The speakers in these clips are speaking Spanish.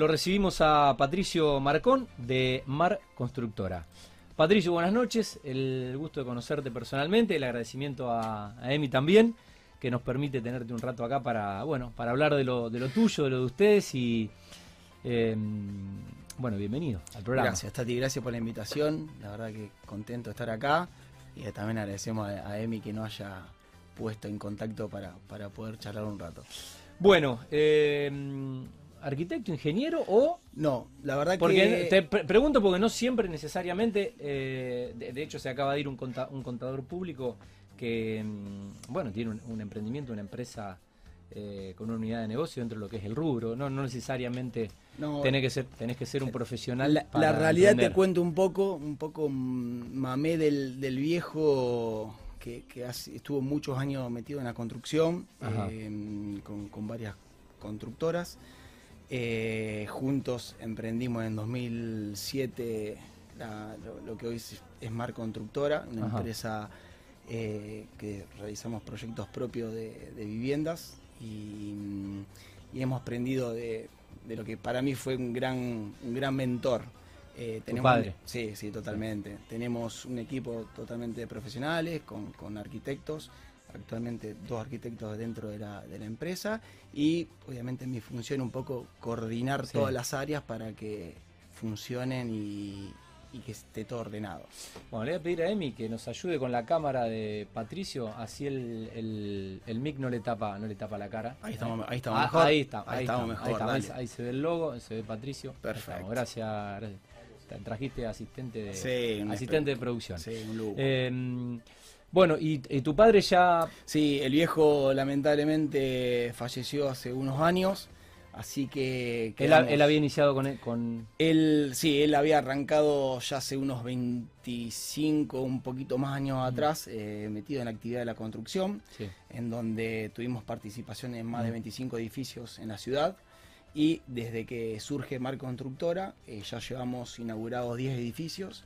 lo recibimos a Patricio Marcón de Mar Constructora. Patricio, buenas noches, el gusto de conocerte personalmente, el agradecimiento a, Emi también, que nos permite tenerte un rato acá para, bueno, para hablar de lo, de lo tuyo, de lo de ustedes y em, bueno, bienvenido al programa. Gracias, Tati, gracias por la invitación, la verdad que contento de estar acá y también agradecemos a, Emi que nos haya puesto en contacto para, para poder charlar un rato. Bueno, eh, arquitecto, ingeniero o... No, la verdad porque que... Te pregunto porque no siempre necesariamente, eh, de, hecho se acaba de ir un, contador público que, mm, bueno, tiene un, emprendimiento, una empresa eh, con una unidad de negocio dentro de lo que es el rubro, no, no necesariamente tenés, que ser, tenés que ser un profesional. La, realidad te cuento un poco, un poco mamé del, viejo que, estuvo muchos años metido en la construcción, eh, con, con varias constructoras. Eh, juntos emprendimos en 2007 lo, que hoy es, Mar Constructora, una empresa eh, que realizamos proyectos propios de, viviendas y, hemos aprendido de, lo que para mí fue un gran, un gran mentor. Eh, tenemos, padre? sí, sí, totalmente. Tenemos un equipo totalmente de profesionales, con, con arquitectos actualmente dos arquitectos dentro de la, de la empresa y obviamente mi función un poco coordinar todas las áreas para que funcionen y, que esté todo ordenado. Bueno, le voy a pedir a Emi que nos ayude con la cámara de Patricio, así el, el, mic no le tapa no le tapa la cara. Ahí estamos, ahí estamos ah, mejor. Ahí, está, ahí, estamos mejor. Ahí, se ve el logo, se ve Patricio. Perfecto. Gracias, Trajiste asistente de, asistente de producción. Sí, un lujo. Em, bueno, y, tu padre ya... Sí, el viejo lamentablemente falleció hace unos años, así que... Él, había iniciado con, con... Él, sí, él había arrancado ya hace unos 25, un poquito más años mm. atrás, eh, metido en la actividad de la construcción, en donde tuvimos participación en más de 25 mm. edificios en la ciudad y desde que surge Mar Constructora eh, ya llevamos inaugurados 10 edificios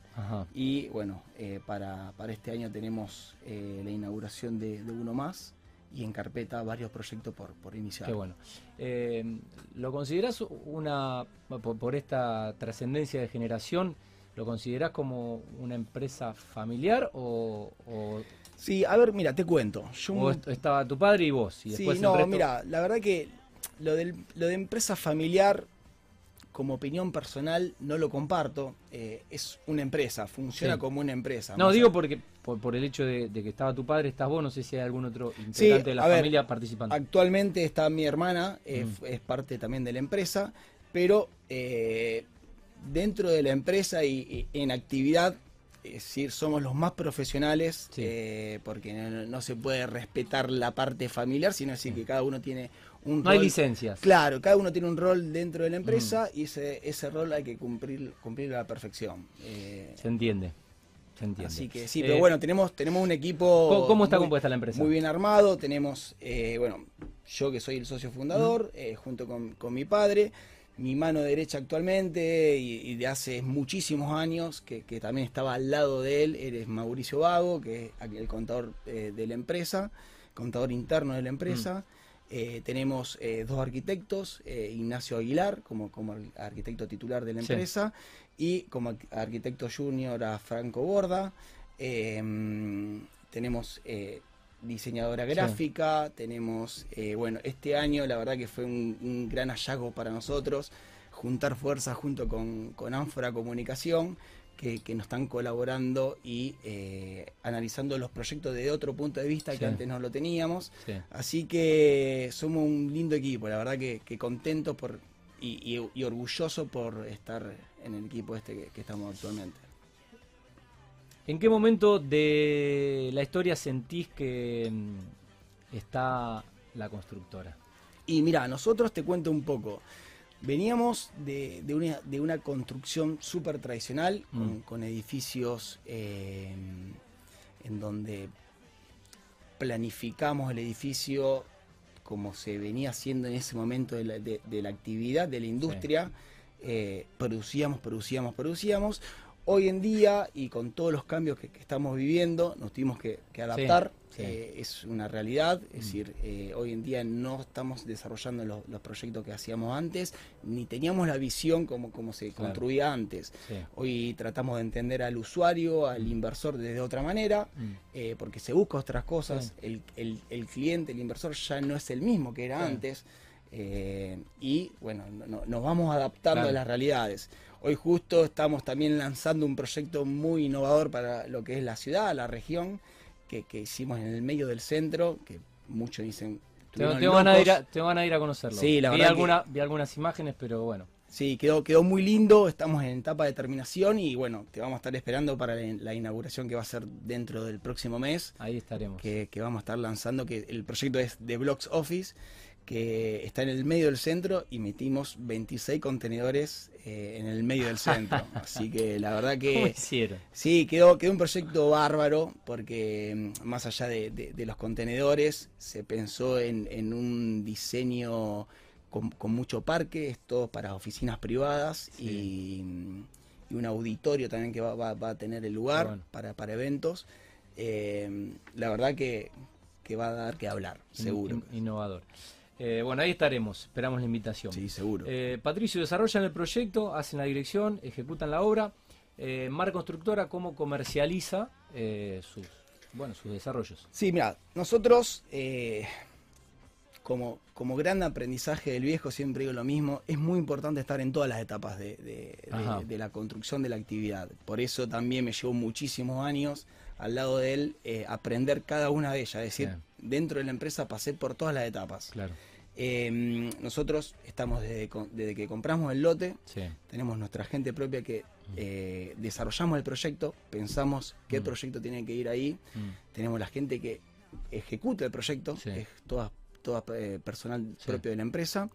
y bueno, eh, para, este año tenemos eh, la inauguración de, uno más y en carpeta varios proyectos por, por iniciar. Qué bueno. ¿Lo consideras una, por, esta trascendencia de generación, lo consideras como una empresa familiar o, Sí, a ver, mira, te cuento. Yo... estaba tu padre y vos. Y sí, no, mira, la verdad que lo, del, lo de empresa familiar, como opinión personal, no lo comparto. Eh, es una empresa, funciona como una empresa. No, digo porque por, el hecho de, que estaba tu padre, estás vos, no sé si hay algún otro integrante de la familia participando. Actualmente está mi hermana, eh, mm. es parte también de la empresa, pero eh, dentro de la empresa y, en actividad es decir, somos los más profesionales porque no, se puede respetar la parte familiar, sino decir que cada uno tiene no hay licencias. Claro, cada uno tiene un rol dentro de la empresa mm. y ese, ese rol hay que cumplir, cumplir a la perfección. Eh, se entiende. Se entiende. Así que sí, pero eh, bueno, tenemos, tenemos un equipo. ¿Cómo, está compuesta la empresa? Muy bien armado. Tenemos, eh, bueno, yo que soy el socio fundador, mm. junto con, mi padre, mi mano derecha actualmente y, de hace muchísimos años, que, también estaba al lado de él, eres Mauricio Vago, que es el contador de la empresa, contador interno de la empresa. Mm. Eh, tenemos eh, dos arquitectos, eh, Ignacio Aguilar como, como arquitecto titular de la empresa y como arquitecto junior a Franco Borda. Em, tenemos diseñadora gráfica, tenemos, bueno, este año la verdad que fue un, gran hallazgo para nosotros, juntar fuerzas junto con, con Ánfora Comunicación que, nos están colaborando y eh, analizando los proyectos de otro punto de vista que antes no lo teníamos. Así que somos un lindo equipo, la verdad que, contento por, y, orgulloso por estar en el equipo este que, estamos actualmente. ¿En qué momento de la historia sentís que mm, está la constructora? Y mira, nosotros te cuento un poco. Veníamos de, una, construcción súper tradicional, con, mm. edificios eh, en donde planificamos el edificio como se venía haciendo en ese momento de la, actividad, de la industria. Eh, producíamos, producíamos, producíamos. Hoy en día y con todos los cambios que, que estamos viviendo, nos tuvimos que, que adaptar. sí. Eh, es una realidad, es Mm. decir, eh, hoy en día no estamos desarrollando los, los proyectos que hacíamos antes, ni teníamos la visión como, como se Claro. construía antes. Sí. Hoy tratamos de entender al usuario, al inversor desde otra manera, Mm. eh, porque se busca otras cosas. El, el- el cliente, el inversor ya no es el mismo que era antes. y bueno, no- no- nos vamos adaptando Claro. a las realidades. Hoy justo estamos también lanzando un proyecto muy innovador para lo que es la ciudad, la región, que, que hicimos en el medio del centro, que muchos dicen... Tengo, "Estuvieron tengo ganas de ir locos". a, ir a conocerlo. Sí, la vi, verdad alguna, vi algunas imágenes, pero bueno. Sí, quedó, quedó muy lindo, estamos en etapa de terminación y bueno, te vamos a estar esperando para la, la inauguración que va a ser dentro del próximo mes, Ahí estaremos. que, que vamos a estar lanzando, que el proyecto es de Blocks Office, que está en el medio del centro y metimos 26 contenedores eh, en el medio del centro. Así que la verdad ¿Cómo que hicieron? sí, quedó, quedó un proyecto bárbaro, porque mm, más allá de, de- de los contenedores, se pensó en, en un diseño con, con mucho parque, esto para oficinas privadas y, y un auditorio también que va, va- va a tener el lugar Bueno. para, para eventos. Eh, la verdad que, que va a dar que hablar, seguro. In- in- innovador. Eh, bueno, ahí estaremos. Esperamos la invitación. Sí, seguro. Eh, Patricio, desarrollan el proyecto, hacen la dirección, ejecutan la obra. Eh, Mar Constructora, ¿cómo comercializa sus, bueno, sus desarrollos? Sí, mira, nosotros, como, como gran aprendizaje del viejo, siempre digo lo mismo, es muy importante estar en todas las etapas de, de- de- Ajá. de la construcción de la actividad. Por eso también me llevó muchísimos años al lado de él aprender cada una de ellas. Es decir, Bien. Dentro de la empresa pasé por todas las etapas. Claro. Eh, nosotros estamos desde, que compramos el lote, Sí. tenemos nuestra gente propia que eh, desarrollamos el proyecto, pensamos qué Mm. proyecto tiene que ir ahí, Mm. tenemos la gente que ejecuta el proyecto, Sí. es toda, toda eh, personal Sí. propio de la empresa,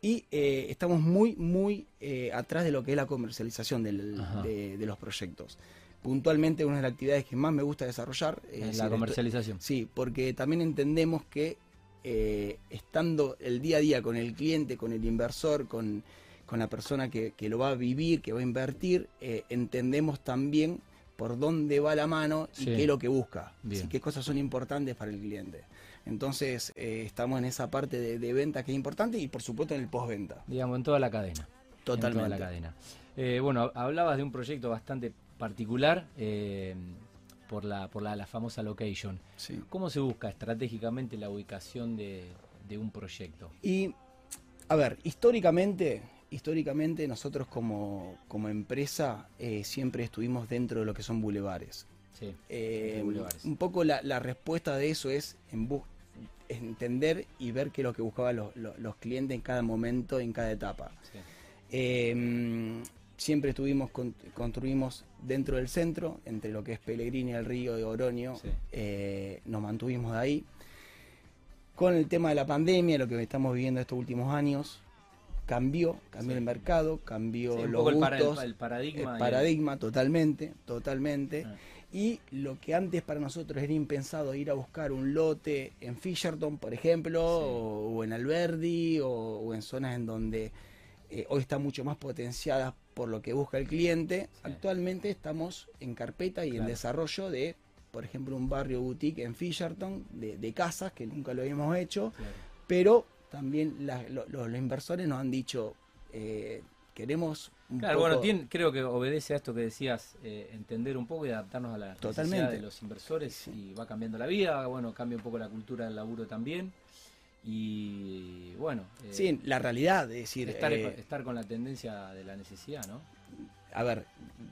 y eh, estamos muy, muy atrás de lo que es la comercialización del- Ajá. de, de los proyectos. Puntualmente, una de las actividades que más me gusta desarrollar es En la esto- comercialización. Sí, porque también entendemos que eh, estando el día a día con el cliente, con el inversor, con, con la persona que, que lo va a vivir, que va a invertir, eh, entendemos también por dónde va la mano y Sí. qué es lo que busca. Así, qué cosas son importantes para el cliente. Entonces, eh, estamos en esa parte de, de venta que es importante y por supuesto en el postventa. Digamos, en toda la cadena. En Totalmente. toda la cadena. Eh, bueno, hablabas de un proyecto bastante particular eh, por, la, por la, la famosa location. Sí. ¿Cómo se busca estratégicamente la ubicación de, de un proyecto? Y, a ver, históricamente, históricamente nosotros como, como empresa eh, siempre estuvimos dentro de lo que son bulevares. Sí. Eh, bulevares. un poco la, la respuesta de eso es en bus- entender y ver qué es lo que buscaban los, los- los clientes en cada momento, en cada etapa. sí. Eh, siempre estuvimos, con- construimos dentro del centro, entre lo que es Pellegrini, el río de Oroño, Sí. eh, nos mantuvimos de ahí. Con el tema de la pandemia, lo que estamos viviendo estos últimos años, cambió, cambió Sí. el mercado, cambió Sí, los poco el, para- el- gustos, el paradigma. el paradigma totalmente, totalmente. Ah. Y lo que antes para nosotros era impensado ir a buscar un lote en Fisherton, por ejemplo, Sí. o, o en Alberdi, o, o en zonas en donde eh, hoy está mucho más potenciadas por lo que busca el cliente. Sí. Actualmente estamos en carpeta y en desarrollo de, por ejemplo, un barrio boutique en Fisherton, de, de casas, que nunca lo habíamos hecho, Claro. pero también la- lo- lo- los inversores nos han dicho, eh, queremos un Claro, poco- bueno, tiene- creo que obedece a esto que decías, eh, entender un poco y adaptarnos a la Totalmente. de los inversores y va cambiando la vida, bueno, cambia un poco la cultura del laburo también y bueno, eh, Sí, la realidad, es decir, estar, eh, estar con la tendencia de la necesidad, ¿no? a ver,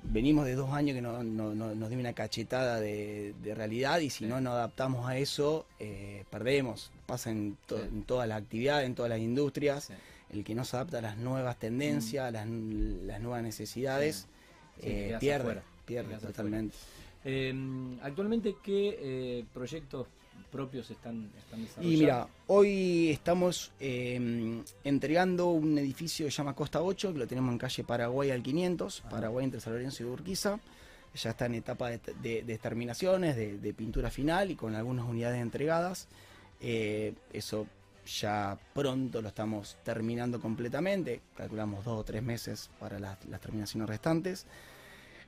venimos de dos años que no- no- no- nos dio una cachetada de, de realidad y si Sí. no nos adaptamos a eso, eh, perdemos. Pasa en, to- Sí. en todas las actividades, en todas las industrias. Sí. El que no se adapta a las nuevas tendencias, a las, las nuevas necesidades, eh, pierde, afuera, pierde totalmente. Eh, actualmente, ¿qué eh, proyectos propios están, están desarrollando? Y mira, hoy estamos eh, entregando un edificio que se llama Costa 8, que lo tenemos en calle Paraguay al 500, Ajá. Paraguay entre San Lorenzo y Urquiza. Ya está en etapa de, de- de terminaciones, de, de pintura final y con algunas unidades entregadas. Eh, eso ya pronto lo estamos terminando completamente. Calculamos dos o tres meses para las, las terminaciones restantes.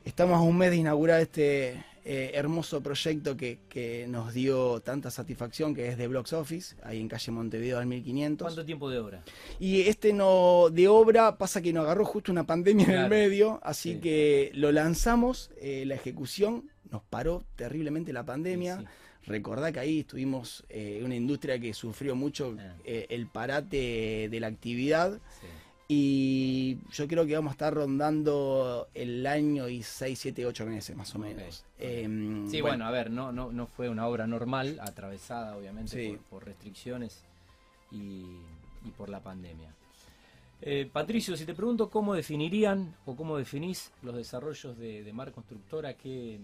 Estamos a un mes de inaugurar este eh, hermoso proyecto que, que nos dio tanta satisfacción, que es de Blocks Office, ahí en calle Montevideo al 1500. ¿Cuánto tiempo de obra? Y este no de obra pasa que nos agarró justo una pandemia en el medio, así Sí. que lo lanzamos, eh, la ejecución nos paró terriblemente la pandemia. Sí, Recordá que ahí estuvimos eh, una industria que sufrió mucho eh, el parate de la actividad sí. Y yo creo que vamos a estar rondando el año y 6, 7, 8 meses más o menos. Em, Sí, bueno, a ver, no, no, no fue una obra normal, atravesada obviamente Sí. por, por restricciones y, y por la pandemia. Eh, Patricio, si te pregunto cómo definirían o cómo definís los desarrollos de, de Mar Constructora, que,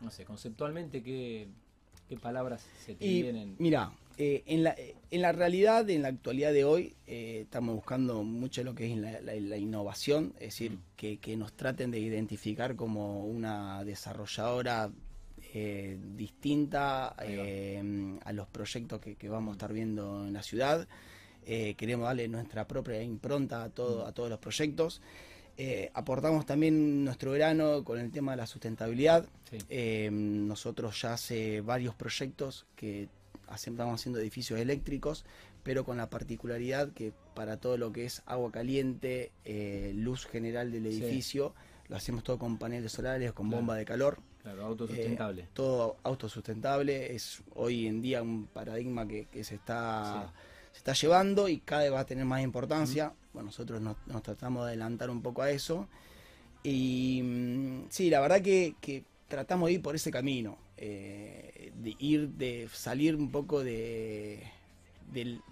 no sé, conceptualmente, qué, qué palabras se te Y vienen? mira, eh, en, la, en la realidad, en la actualidad de hoy, eh, estamos buscando mucho lo que es la, la- la innovación, es decir, Mm. que, que nos traten de identificar como una desarrolladora eh, distinta eh, a los proyectos que, que vamos a estar viendo en la ciudad. Eh, queremos darle nuestra propia impronta a, todo, Mm. a todos los proyectos. Eh, aportamos también nuestro grano con el tema de la sustentabilidad. Sí. Eh, nosotros ya hace varios proyectos que estamos haciendo edificios eléctricos, pero con la particularidad que para todo lo que es agua caliente, eh, luz general del Sí. edificio, lo hacemos todo con paneles solares, con Claro. bomba de calor, Claro, autosustentable. eh, todo autosustentable. Es hoy en día un paradigma que, que se está se está llevando y cada vez va a tener más importancia. Bueno, nosotros nos, nos tratamos de adelantar un poco a eso. Y mm, sí, la verdad que, que tratamos de ir por ese camino, eh, de ir, de salir un poco de,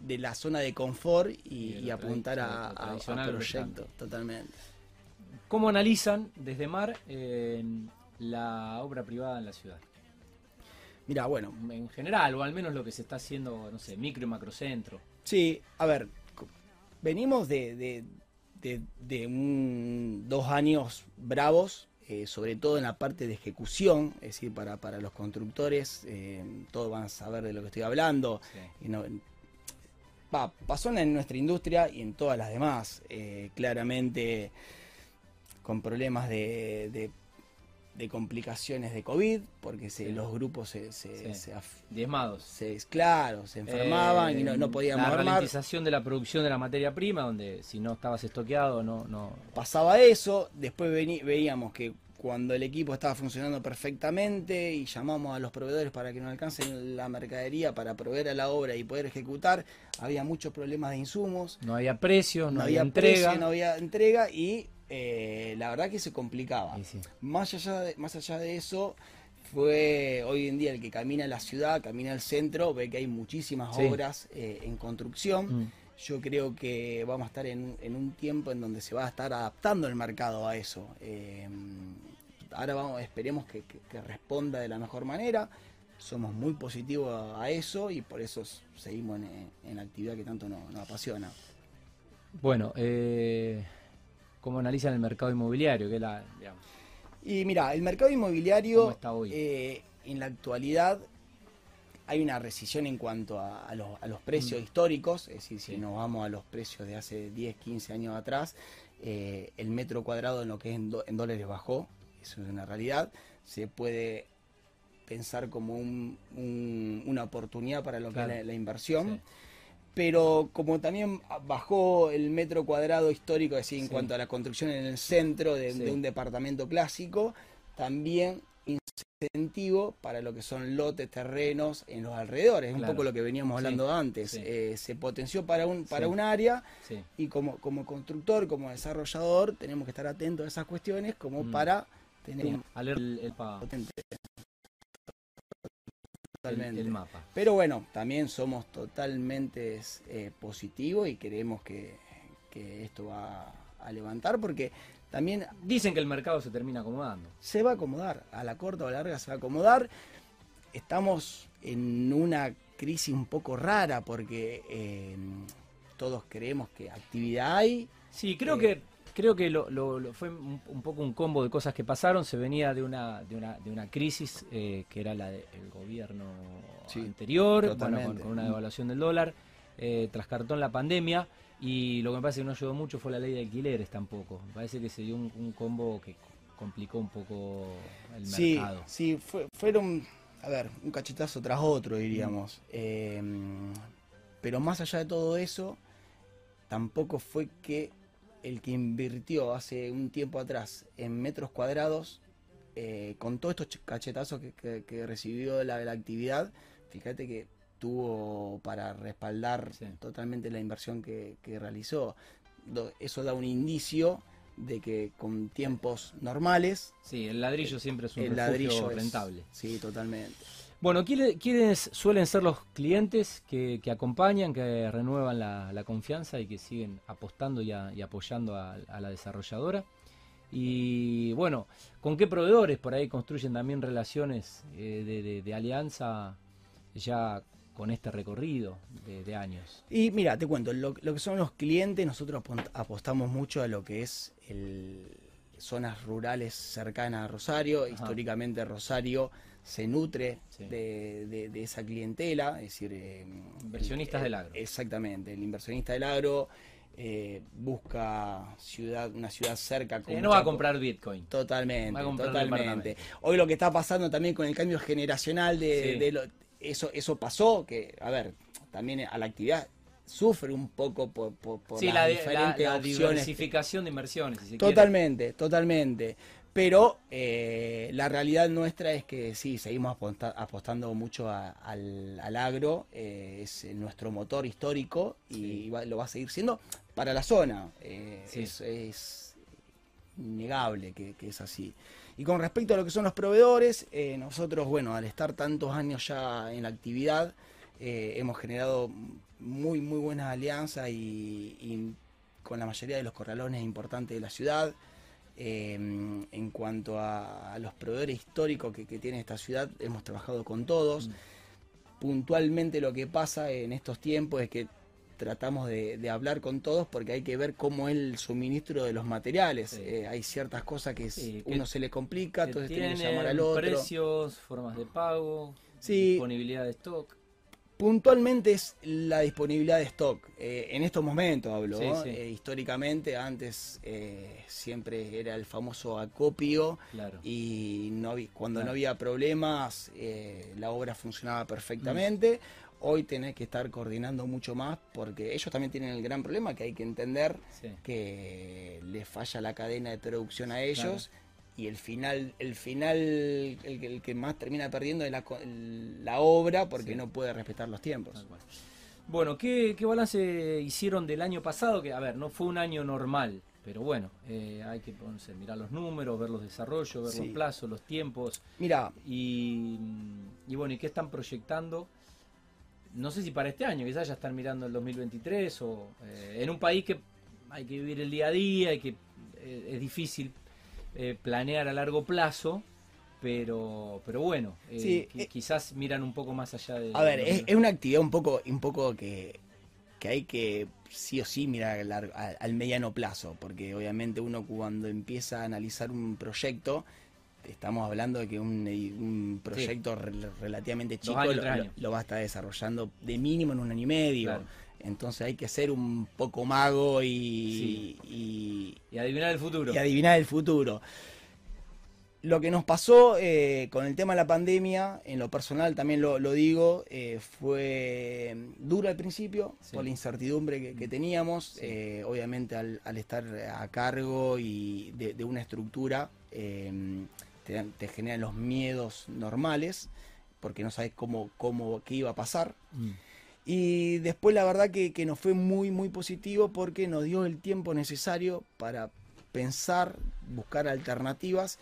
de la zona de confort y, apuntar a, a- a proyectos, totalmente. ¿Cómo analizan desde Mar eh, la obra privada en la ciudad? Mira, bueno, En general, o al menos lo que se está haciendo, no sé, micro y macrocentro. Sí, a ver, venimos de, de- de- de un- dos años bravos, eh, sobre todo en la parte de ejecución, es decir, para, para los constructores, eh, todos van a saber de lo que estoy hablando. Sí. Y no- pasó en nuestra industria y en todas las demás, eh, claramente con problemas de, de- de complicaciones de COVID, porque se- Sí. los grupos se, se- Sí. se Diezmados. se- claro, se enfermaban Eh, y no, no podíamos La armar. ralentización de la producción de la materia prima, donde si no estabas estoqueado, no. no pasaba eso, después veni- veíamos que cuando el equipo estaba funcionando perfectamente y llamamos a los proveedores para que nos alcancen la mercadería para proveer a la obra y poder ejecutar, había muchos problemas de insumos, no había precios, no, no, había, había entrega. precio, no había entrega y eh, la verdad que se complicaba. Sí. Más allá de, más allá de eso, fue hoy en día el que camina la ciudad, camina el centro, ve que hay muchísimas Sí. obras eh, en construcción. Mm. Yo creo que vamos a estar en, en un tiempo en donde se va a estar adaptando el mercado a eso. Eh, ahora vamos, esperemos que, que- que responda de la mejor manera. Somos muy positivos a, a eso y por eso seguimos en, en la actividad que tanto nos, nos apasiona. Bueno, eh, ¿cómo analizan el mercado inmobiliario? Que es la, digamos, Y mira, el mercado inmobiliario ¿Cómo está hoy? eh, en la actualidad hay una rescisión en cuanto a, a los, a los precios históricos, es decir, si Mm. Nos vamos a los precios de hace 10, 15 años atrás, eh, el metro cuadrado en lo que es en, do- en dólares bajó, eso es una realidad, se puede pensar como un- un- una oportunidad para lo Claro. que es la, la inversión. Sí. Pero como también bajó el metro cuadrado histórico, es decir, en Sí. cuanto a la construcción en el centro de, Sí. de un departamento clásico, también incentivo para lo que son lotes, terrenos en los alrededores. Claro. un poco lo que veníamos Sí, hablando antes. sí. Eh, se potenció para un, para Sí. un área y como, como constructor, como desarrollador, tenemos que estar atentos a esas cuestiones como Mm. para tener un el, el el- Totalmente. el mapa. Pero bueno, también somos totalmente eh, positivos y creemos que, que esto va a levantar porque también Dicen que el mercado se termina acomodando. se va a acomodar, a la corta o a la larga se va a acomodar. Estamos en una crisis un poco rara porque eh, todos creemos que actividad hay. Sí, creo Eh, que creo que lo, lo- lo fue un, un poco un combo de cosas que pasaron. Se venía de una de una, de una crisis eh, que era la del gobierno Sí, anterior, bueno, con, una devaluación del dólar, eh, tras cartón la pandemia. Y lo que me parece que no ayudó mucho fue la ley de alquileres tampoco. Me parece que se dio un, un combo que complicó un poco el Sí, mercado. sí, fue- fueron, a ver, un cachetazo tras otro, diríamos. Eh, pero más allá de todo eso, tampoco fue que el que invirtió hace un tiempo atrás en metros cuadrados, eh, con todos estos ch- cachetazos que, que- que recibió la, la actividad, fíjate que tuvo para respaldar Sí. totalmente la inversión que, que realizó. Eso da un indicio de que con tiempos normales Sí, el ladrillo siempre es un el refugio ladrillo es- rentable. sí, totalmente. Bueno, ¿quiénes, suelen ser los clientes que, que acompañan, que renuevan la, la confianza y que siguen apostando y, a- y apoyando a, a la desarrolladora? Y bueno, ¿con qué proveedores por ahí construyen también relaciones eh, de, de- de alianza ya con este recorrido de, de años? Y mira, te cuento, lo, lo que son los clientes, nosotros apostamos mucho a lo que es el zonas rurales cercanas a Rosario. Históricamente Rosario se nutre Sí. de, de- de esa clientela, es decir... eh, Inversionistas el- del agro. Exactamente, el inversionista del agro eh, busca ciudad, una ciudad cerca. con Eh, no va a comprar Bitcoin. Totalmente, Va a comprar totalmente. Hoy lo que está pasando también con el cambio generacional de, Sí. de lo- eso, eso pasó, que, a ver, también a la actividad sufre un poco por, por, por Sí, las la, diferentes la opciones. diversificación de inversiones. si se quiere. Totalmente, totalmente. Pero eh, la realidad nuestra es que sí, seguimos aposta- apostando mucho a- al, al agro, eh, es nuestro motor histórico y Sí. va- lo va a seguir siendo para la zona. eh, Sí. es, es innegable que, que es así. Y con respecto a lo que son los proveedores, nosotros, bueno, al estar tantos años ya en la actividad, hemos generado muy, muy buenas alianzas y, y con la mayoría de los corralones importantes de la ciudad. Eh, en cuanto a, a los proveedores históricos que, que tiene esta ciudad, hemos trabajado con todos. Mm. Puntualmente lo que pasa en estos tiempos es que tratamos de, de hablar con todos porque hay que ver cómo es el suministro de los materiales. Sí. Eh, hay ciertas cosas que es- Sí, que- uno se le complica, entonces tiene que llamar al otro. precios, formas de pago, Sí. disponibilidad de stock. Puntualmente es la disponibilidad de stock. Eh, en estos momentos hablo. Sí, ¿no? sí. Eh, históricamente antes eh, siempre era el famoso acopio Claro. y no había- cuando Claro. no había problemas la obra funcionaba perfectamente. Hoy tenés que estar coordinando mucho más porque ellos también tienen el gran problema que hay que entender Sí. que le falla la cadena de producción a ellos y el final el final el, que- el que más termina perdiendo es la, la obra porque Sí. no puede respetar los tiempos. Bueno, ¿qué, qué balance hicieron del año pasado? Que, a ver, no fue un año normal, pero bueno, eh, hay que ponerse, mirar los números, ver los desarrollos, ver Sí. los plazos, los tiempos. Mira, Y, y bueno, ¿y qué están proyectando? No sé si para este año, quizás ya están mirando el 2023 o eh, en un país que hay que vivir el día a día y que eh, es difícil eh, planear a largo plazo, pero, pero bueno, eh, Sí, eh, quizás miran un poco más allá de... a ver, es, es una actividad un poco un poco que, que hay que sí o sí mirar al, lar- al- al mediano plazo, porque obviamente uno cuando empieza a analizar un proyecto estamos hablando de que un, un proyecto rel- relativamente chico años, lo, va a estar desarrollando de mínimo en un año y medio. Claro. Entonces hay que ser un poco mago y, Sí. y- Y adivinar el futuro. y adivinar el futuro. Lo que nos pasó eh, con el tema de la pandemia, en lo personal también lo, lo digo, eh, fue duro al principio Sí. por la incertidumbre que, que teníamos. Sí. Eh, obviamente al, al estar a cargo y de, de una estructura, eh, te, te generan los miedos normales, porque no sabes cómo, cómo, qué iba a pasar. Mm. Y después la verdad que, que nos fue muy, muy positivo porque nos dio el tiempo necesario para pensar, buscar alternativas,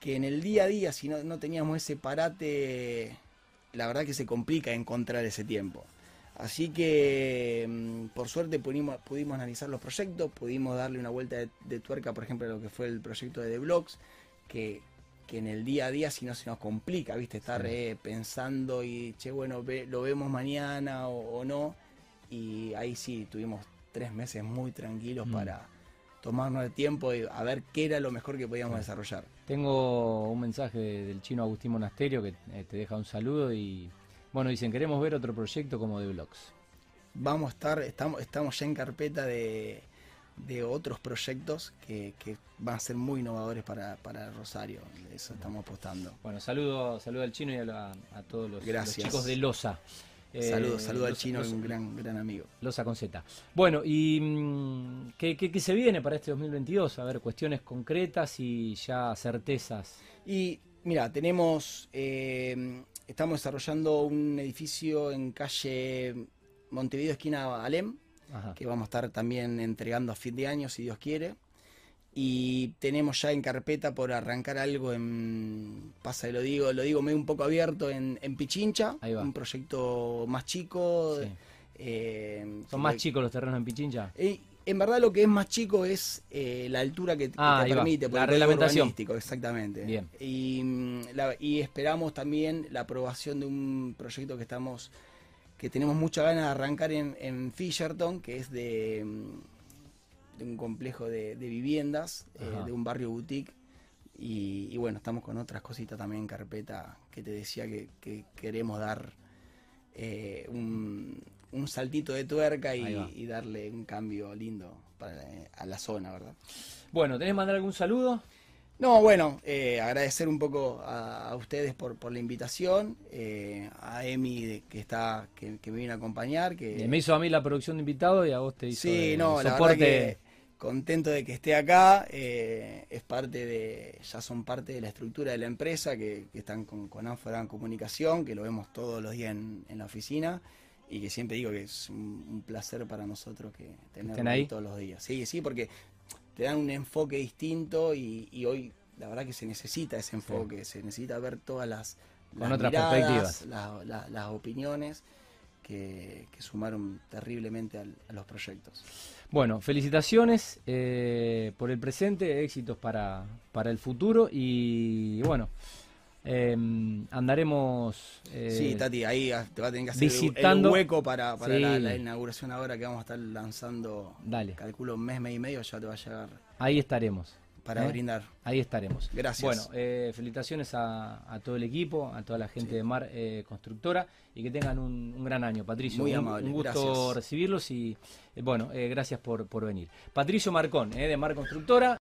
que en el día a día, si no, no teníamos ese parate, la verdad que se complica encontrar ese tiempo. Así que mm, por suerte pudimos, pudimos analizar los proyectos, pudimos darle una vuelta de, tuerca, por ejemplo, a lo que fue el proyecto de The Blocks, que, que en el día a día si no se nos complica, ¿viste? Estar Sí. pensando y, che, bueno, ve- lo vemos mañana o, o no. Y ahí sí, tuvimos tres meses muy tranquilos Mm. para tomarnos el tiempo y a ver qué era lo mejor que podíamos Sí. desarrollar. Tengo un mensaje del chino Agustín Monasterio que eh, te deja un saludo y bueno, dicen, queremos ver otro proyecto como The Blocks. Vamos a estar, estamos, estamos ya en carpeta de, de otros proyectos que, que van a ser muy innovadores para, para Rosario. De eso estamos apostando. Bueno, saludo, saludo al chino y a, la- a todos los, chicos de Loza. Eh, Saludos, saludos al chino, Loza- un gran, gran amigo. Loza con Z. Bueno, ¿y mm, ¿qué, qué, qué se viene para este 2022? A ver, cuestiones concretas y ya certezas. Y mira, tenemos, eh, estamos desarrollando un edificio en calle Montevideo, esquina Alem, Ajá. que vamos a estar también entregando a fin de año, si Dios quiere. Y tenemos ya en carpeta por arrancar algo en, pasa lo digo, lo digo medio un poco abierto, en, en Pichincha, Ahí va. un proyecto más chico. Sí. eh, ¿Son que- más chicos los terrenos en Pichincha? Eh, en verdad lo que es más chico es eh, la altura que, Ah, te permite, La reglamentación. exactamente. Bien. Y, mm, la- y esperamos también la aprobación de un proyecto que estamos, que tenemos mucha ganas de arrancar en, en Fisherton, que es de, mm, de un complejo de, de viviendas, eh, de un barrio boutique. Y, y bueno, estamos con otras cositas también en carpeta que te decía que, que queremos dar eh, un, un saltito de tuerca y, y darle un cambio lindo para, a la zona, ¿verdad? Bueno, ¿tenés que mandar algún saludo? No, bueno, eh, agradecer un poco a, a ustedes por, por la invitación, eh, a Emi de- que está que, que me vino a acompañar, que me hizo a mí la producción de invitado y a vos te hizo sí, de- no, la soporte. verdad que contento de que esté acá, eh, es parte de, ya son parte de la estructura de la empresa, que, que están con, con Ánfora en comunicación, que lo vemos todos los días en, en la oficina y que siempre digo que es un, un placer para nosotros que tenerlos ¿Estén ahí? todos los días. Sí, sí, porque te dan un enfoque distinto y, y hoy la verdad que se necesita ese enfoque, se necesita ver todas las, Con las otras miradas, perspectivas. la- la- las opiniones que, que sumaron terriblemente al- a los proyectos. Bueno, felicitaciones eh, por el presente, éxitos para, para el futuro y bueno, eh, andaremos... eh, Sí, Tati, ahí ah, te va a tener que hacer visitando- el hueco para, para Sí. la, la inauguración ahora que vamos a estar lanzando, Dale, calculo un mes, mes y medio, ya te va a llegar ahí estaremos. para ¿Eh? brindar. Ahí estaremos. Gracias. Bueno, eh, felicitaciones a, a todo el equipo, a toda la gente de Mar Constructora y que tengan un, un gran año, Patricio. Muy un, amable, un gusto gracias. recibirlos y bueno, gracias por, por venir. Patricio Marcón, de Mar Constructora.